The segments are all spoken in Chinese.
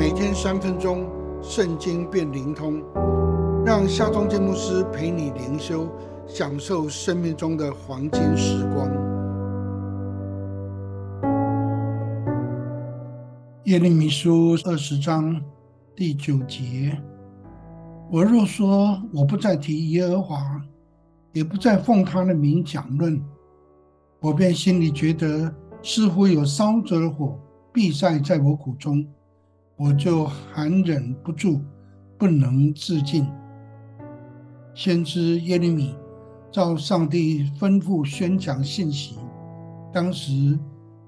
每天三分钟，圣经变灵通，让夏忠建牧师陪你灵修，享受生命中的黄金时光。耶利米书二十章第九节：我若说我不再提耶和华，也不再奉他的名讲论，我便心里觉得似乎有烧着的火必晒在我骨中，我就含忍不住，不能自禁。先知耶利米照上帝吩咐宣讲信息，当时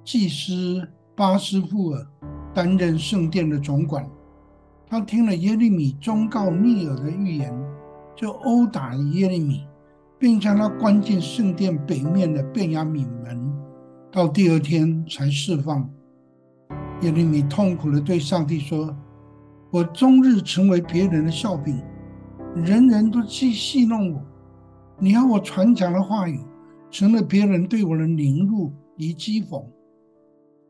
祭司巴斯富尔。担任圣殿的总管，他听了耶利米忠告密尔的预言，就殴打耶利米，并将他关进圣殿北面的便雅悯门，到第二天才释放。耶利米痛苦地对上帝说：“我终日成为别人的笑柄，人人都去戏弄我。你要我传讲的话语，成了别人对我的凌辱与讥讽。”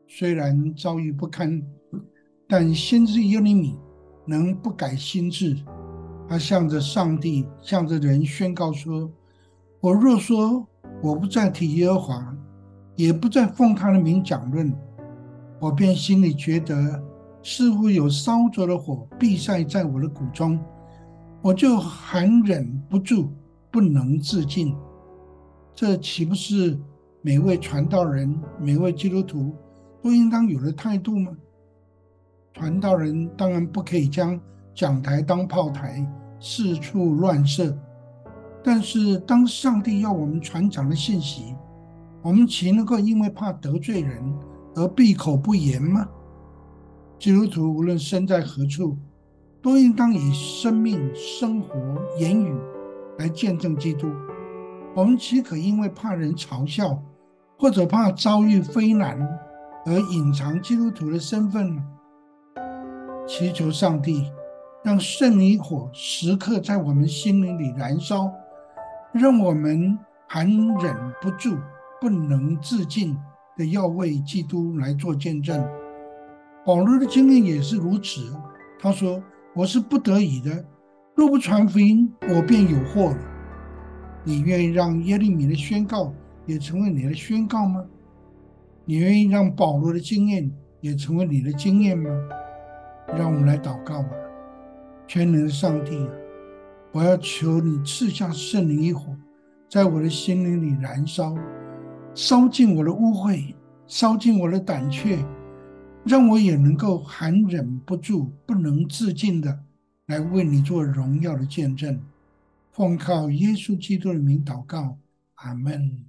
虽然遭遇不堪，但先知耶利米能不改心志。他向着上帝，向着人宣告说：“我若说我不再提耶和华，也不再奉他的名讲论，我便心里觉得似乎有烧着的火必晒在我的骨中，我就含忍不住，不能自禁。这岂不是每位传道人、每位基督徒？”都应当有的态度吗？传道人当然不可以将讲台当炮台，四处乱射。但是，当上帝要我们传讲的信息，我们岂能够因为怕得罪人而闭口不言吗？基督徒无论身在何处，都应当以生命、生活、言语来见证基督。我们岂可因为怕人嘲笑，或者怕遭遇非难？而隐藏基督徒的身份呢？祈求上帝让圣灵火时刻在我们心灵里燃烧，让我们含忍不住、不能自禁的要为基督来做见证。保罗的经验也是如此。他说：“我是不得已的，若不传福音，我便有祸了。”你愿意让耶利米的宣告也成为你的宣告吗？你愿意让保罗的经验也成为你的经验吗？让我们来祷告吧，全能的上帝啊，我要求你赐下圣灵一火，在我的心灵里燃烧，烧尽我的污秽，烧尽我的胆怯，让我也能够含忍不住、不能自禁的来为你做荣耀的见证。奉靠耶稣基督的名祷告，阿门。